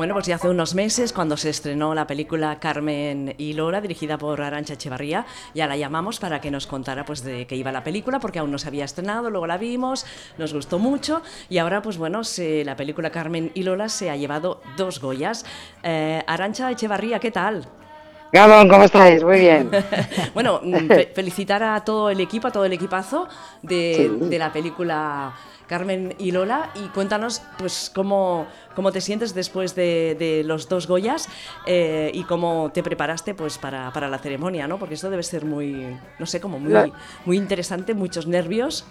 Bueno, pues ya hace unos meses, cuando se estrenó la película Carmen y Lola, dirigida por Arancha Echevarría, ya la llamamos para que nos contara pues de qué iba la película, porque aún no se había estrenado, luego la vimos, nos gustó mucho, y ahora, pues bueno, se, la película Carmen y Lola se ha llevado dos Goyas. Eh, Arancha Echevarría, ¿qué tal? Gabón, ¿cómo estáis? Muy bien. bueno, mm, fe felicitar a todo el equipo, a todo el equipazo de, sí. de la película Carmen y Lola, y cuéntanos pues cómo, cómo te sientes después de, de los dos Goyas eh, y cómo te preparaste pues para, para, la ceremonia, ¿no? Porque esto debe ser muy, no sé, como muy, La... muy interesante, muchos nervios.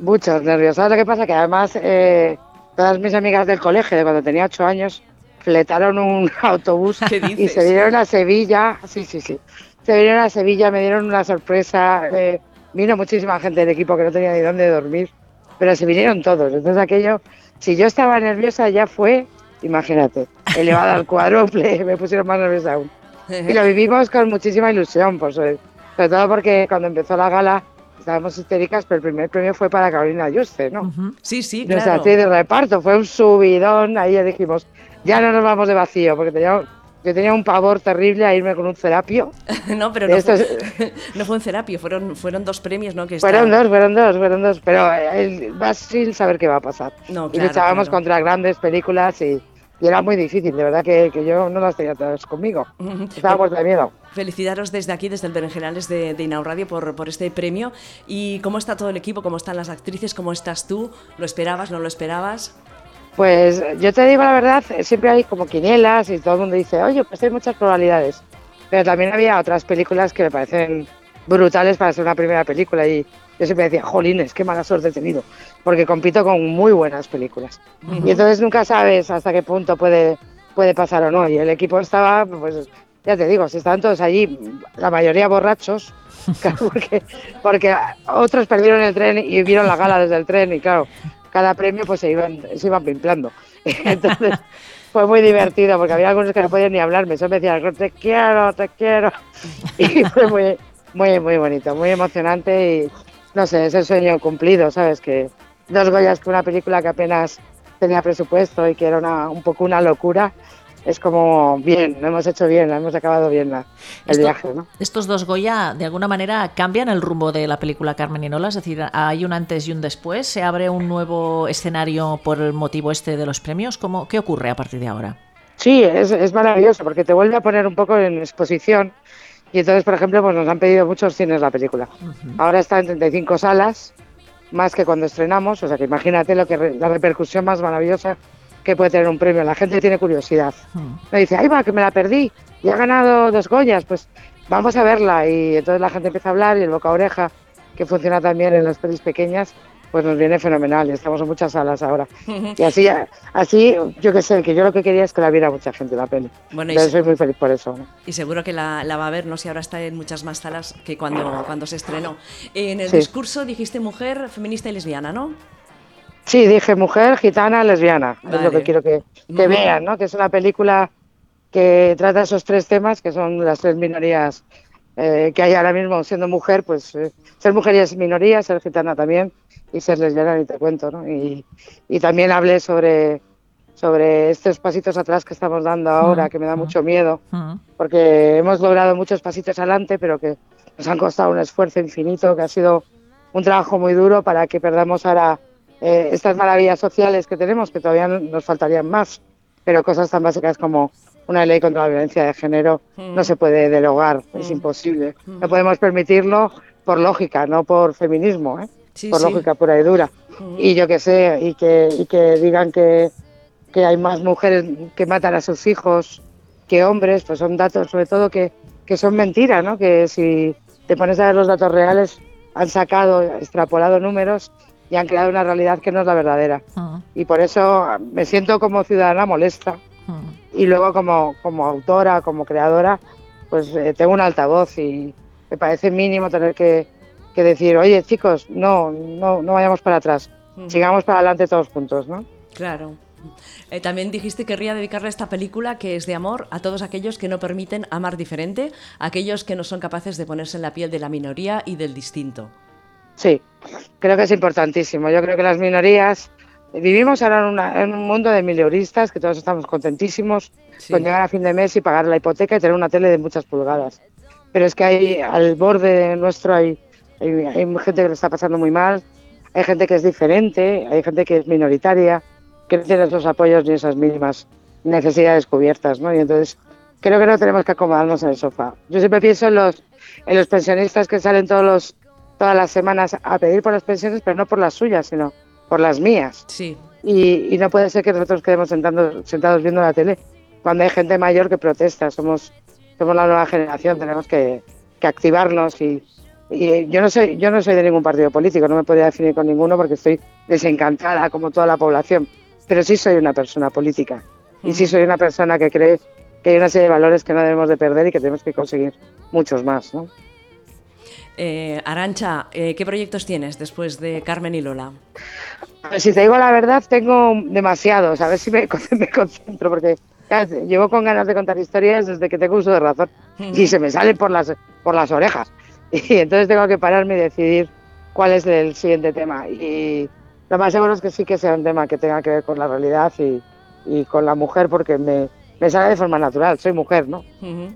Muchos nervios. ¿Sabes lo que pasa? Que además eh, todas mis amigas del colegio, de cuando tenía ocho años, fletaron un autobús y se vinieron a Sevilla. Sí, sí, sí. Se vinieron a Sevilla, me dieron una sorpresa. Eh, vino muchísima gente del equipo que no tenía ni dónde dormir pero se vinieron todos. Entonces aquello, si yo estaba nerviosa ya fue, imagínate, elevada al cuádruple, me pusieron más nerviosa aún. Y lo vivimos con muchísima ilusión, por sobre, sobre todo porque cuando empezó la gala estábamos histéricas, pero el primer premio fue para Carolina Yuste, ¿no? Uh -huh. Sí, sí, Nuestra claro. actriz de reparto, fue un subidón, ahí ya dijimos, ya no nos vamos de vacío, porque teníamos, yo tenía un pavor terrible a irme con un cerapio. no, pero no fue, no fue, un cerapio, fueron, fueron dos premios, ¿no? Que fueron dos, fueron dos, fueron dos, pero vas sin saber qué va a pasar. No, claro, y luchábamos claro. contra grandes películas y, y, era muy difícil, de verdad que, que yo no las tenía todas conmigo. Estábamos de miedo. Felicitaros desde aquí, desde el Berenjenales de, de Inau Radio por, por este premio. ¿Y cómo está todo el equipo? ¿Cómo están las actrices? ¿Cómo estás tú? ¿Lo esperabas? ¿No lo esperabas? Pues yo te digo la verdad, siempre hay como quinielas y todo el mundo dice, oye, pues hay muchas probabilidades. Pero también había otras películas que me parecen brutales para ser una primera película y yo siempre decía, jolines, qué mala suerte he tenido, porque compito con muy buenas películas. Uh -huh. Y entonces nunca sabes hasta qué punto puede, puede pasar o no. Y el equipo estaba, pues ya te digo, si estaban todos allí, la mayoría borrachos, claro, porque, porque otros perdieron el tren y vieron la gala desde el tren y claro, cada premio pues se iban, se iban pimplando. Entonces fue muy divertido porque había algunos que no podían ni hablarme, solo me decían, te quiero, te quiero. Y fue muy, muy, muy bonito, muy emocionante y no sé, es el sueño cumplido, ¿sabes? Que dos Goyas que una película que apenas tenía presupuesto y que era una, un poco una locura, es como bien, lo hemos hecho bien, hemos acabado bien la, el Esto, viaje. ¿no? Estos dos Goya, de alguna manera, cambian el rumbo de la película Carmen y Nola, es decir, hay un antes y un después, se abre un nuevo escenario por el motivo este de los premios. ¿Cómo, ¿Qué ocurre a partir de ahora? Sí, es, es maravilloso porque te vuelve a poner un poco en exposición y entonces, por ejemplo, pues nos han pedido muchos cines la película. Uh -huh. Ahora está en 35 salas, más que cuando estrenamos, o sea que imagínate lo que re, la repercusión más maravillosa que puede tener un premio. La gente tiene curiosidad. Hmm. Me dice, ay va, que me la perdí y ha ganado dos Goyas, pues vamos a verla. Y entonces la gente empieza a hablar y el boca a oreja, que funciona también en las pelis pequeñas, pues nos viene fenomenal. Y estamos en muchas salas ahora. y así, así yo qué sé, que yo lo que quería es que la viera mucha gente la peli. Bueno, y soy muy feliz por eso. ¿no? Y seguro que la, la, va a ver, no sé, ahora está en muchas más salas que cuando, cuando se estrenó. En el sí. discurso dijiste mujer, feminista y lesbiana, ¿no? Sí, dije mujer, gitana, lesbiana. Vale. Es lo que quiero que, que vean, ¿no? Que es una película que trata esos tres temas, que son las tres minorías eh, que hay ahora mismo siendo mujer, pues eh, ser mujer es minoría, ser gitana también, y ser lesbiana ni te cuento, ¿no? Y, y también hablé sobre, sobre estos pasitos atrás que estamos dando ahora, que me da mucho miedo, porque hemos logrado muchos pasitos adelante, pero que nos han costado un esfuerzo infinito, que ha sido un trabajo muy duro para que perdamos ahora eh, estas maravillas sociales que tenemos, que todavía nos faltarían más, pero cosas tan básicas como una ley contra la violencia de género mm. no se puede derogar, mm. es imposible. Mm. No podemos permitirlo por lógica, no por feminismo, ¿eh? sí, por sí. lógica pura y dura. Y yo que sé, y que, y que digan que, que hay más mujeres que matan a sus hijos que hombres, pues son datos sobre todo que, que son mentiras, ¿no? Que si te pones a ver los datos reales, han sacado, extrapolado números y han creado una realidad que no es la verdadera. Uh-huh. Y por eso me siento como ciudadana molesta. Uh-huh. Y luego como, como autora, como creadora, pues eh, tengo un altavoz y me parece mínimo tener que, que decir, oye chicos, no, no, no vayamos para atrás, uh-huh. sigamos para adelante todos juntos, ¿no? Claro. Eh, también dijiste que querría dedicarle esta película que es de amor a todos aquellos que no permiten amar diferente, aquellos que no son capaces de ponerse en la piel de la minoría y del distinto. Sí, creo que es importantísimo. Yo creo que las minorías vivimos ahora en, un mundo de mileuristas que todos estamos contentísimos con llegar a fin de mes y pagar la hipoteca y tener una tele de muchas pulgadas. Pero es que hay al borde nuestro hay, hay, gente que lo está pasando muy mal, hay gente que es diferente, hay gente que es minoritaria, que no tiene esos apoyos ni esas mínimas necesidades cubiertas, ¿no? Y entonces creo que no tenemos que acomodarnos en el sofá. Yo siempre pienso en los, en los pensionistas que salen todos los, todas las semanas a pedir por las pensiones, pero no por las suyas, sino por las mías. Sí. Y, no puede ser que nosotros quedemos sentando, sentados viendo la tele cuando hay gente mayor que protesta. Somos, somos la nueva generación, tenemos que, que activarnos y, y, yo no soy yo no soy de ningún partido político, no me podría definir con ninguno porque estoy desencantada como toda la población, pero sí soy una persona política y sí soy una persona que cree que hay una serie de valores que no debemos de perder y que tenemos que conseguir muchos más, ¿no? Eh, Arancha, eh, ¿qué proyectos tienes después de Carmen y Lola? Si te digo la verdad, tengo demasiados. A ver si me, concentro, porque llevo con ganas de contar historias desde que tengo uso de razón y se me salen por las, por las orejas. Y entonces tengo que pararme y decidir cuál es el siguiente tema. Y lo más seguro es que sí que sea un tema que tenga que ver con la realidad y, y con la mujer, porque me, me, sale de forma natural. Soy mujer, ¿no?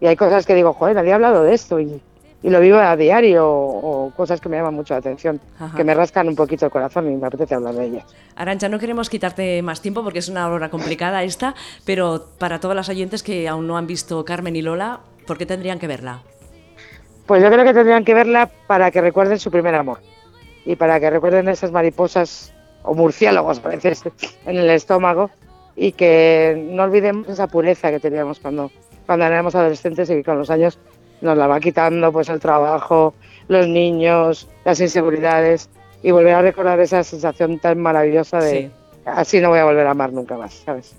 Y hay cosas que digo, joder, nadie ha hablado de esto. Y, y lo vivo a diario o, cosas que me llaman mucho la atención, que me rascan un poquito el corazón y me apetece hablar de ellas. Arancha, no queremos quitarte más tiempo porque es una hora complicada esta, pero para todas las oyentes que aún no han visto Carmen y Lola, ¿por qué tendrían que verla? Pues yo creo que tendrían que verla para que recuerden su primer amor y para que recuerden esas mariposas o murciélagos a veces en el estómago y que no olvidemos esa pureza que teníamos cuando, cuando éramos adolescentes y que con los años nos la va quitando pues el trabajo, los niños, las inseguridades y volver a recordar esa sensación tan maravillosa de así no voy a volver a amar nunca más, ¿sabes?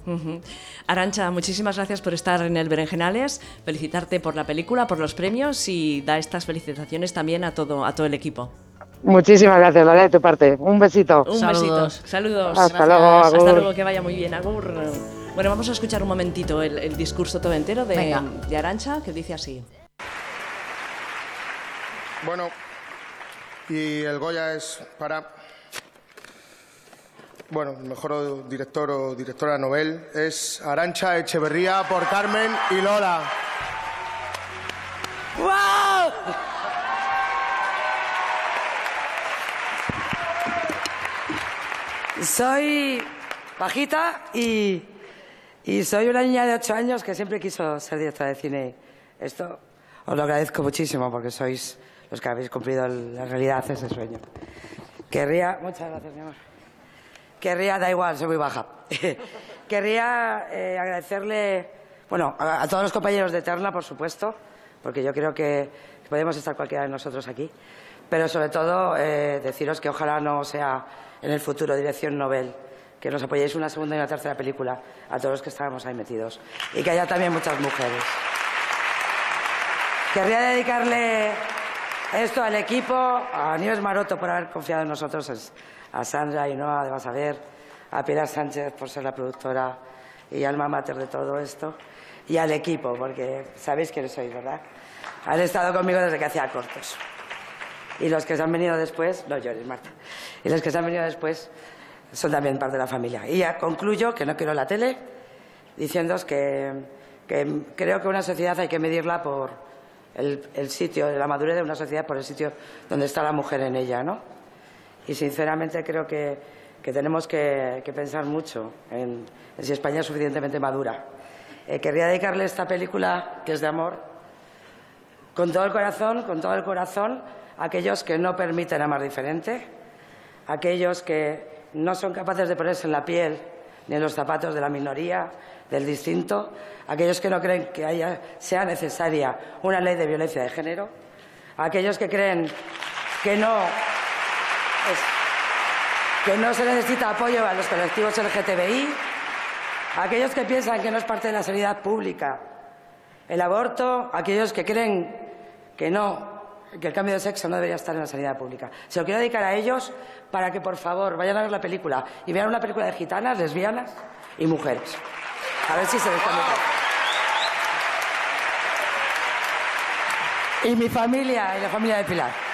Arancha, muchísimas gracias por estar en el Berenjenales, felicitarte por la película, por los premios y da estas felicitaciones también a todo, a todo el equipo. Muchísimas gracias, vale, de tu parte. Un besito. Un besito. Saludos. Hasta luego, Hasta luego, que vaya muy bien. Agur. Bueno, vamos a escuchar un momentito el, discurso todo entero de, de Arancha, que dice así. Bueno, y el Goya es para. Bueno, mejor director o directora novel es Arancha Echeverría por Carmen y Lola. ¡Wow! Soy bajita y, y soy una niña de ocho años que siempre quiso ser directora de cine. Esto os lo agradezco muchísimo porque sois los que habéis cumplido la realidad ese sueño. Querría, muchas gracias, mi amor. Querría, da igual, soy muy baja. Querría eh, agradecerle, bueno, a, todos los compañeros de Eterna, por supuesto, porque yo creo que, podemos estar cualquiera de nosotros aquí, pero sobre todo eh, deciros que ojalá no sea en el futuro dirección Nobel, que nos apoyéis una segunda y una tercera película a todos los que estábamos ahí metidos y que haya también muchas mujeres. Querría dedicarle esto al equipo, a Nieves Maroto por haber confiado en nosotros, a Sandra y Noa de Basaber, a Pilar Sánchez por ser la productora y alma mater de todo esto, y al equipo, porque sabéis quiénes sois, ¿verdad? Han estado conmigo desde que hacía cortos. Y los que se han venido después, no llores, Marta, y los que se han venido después son también parte de la familia. Y ya concluyo, que no quiero la tele, diciéndoos que, que creo que una sociedad hay que medirla por el, sitio de la madurez de una sociedad por el sitio donde está la mujer en ella, ¿no? Y sinceramente creo que, tenemos que, pensar mucho en, si España es suficientemente madura. Eh, querría dedicarle esta película, que es de amor, con todo el corazón, con todo el corazón, a aquellos que no permiten amar diferente, a aquellos que no son capaces de ponerse en la piel ni en los zapatos de la minoría, del distinto, aquellos que no creen que haya, sea necesaria una ley de violencia de género, aquellos que creen que no, que no se necesita apoyo a los colectivos LGTBI, aquellos que piensan que no es parte de la sanidad pública el aborto, aquellos que creen que no, que el cambio de sexo no debería estar en la sanidad pública. Se lo quiero dedicar a ellos para que, por favor, vayan a ver la película y vean una película de gitanas, lesbianas y mujeres. A ver si se les Y mi familia y la familia de Pilar.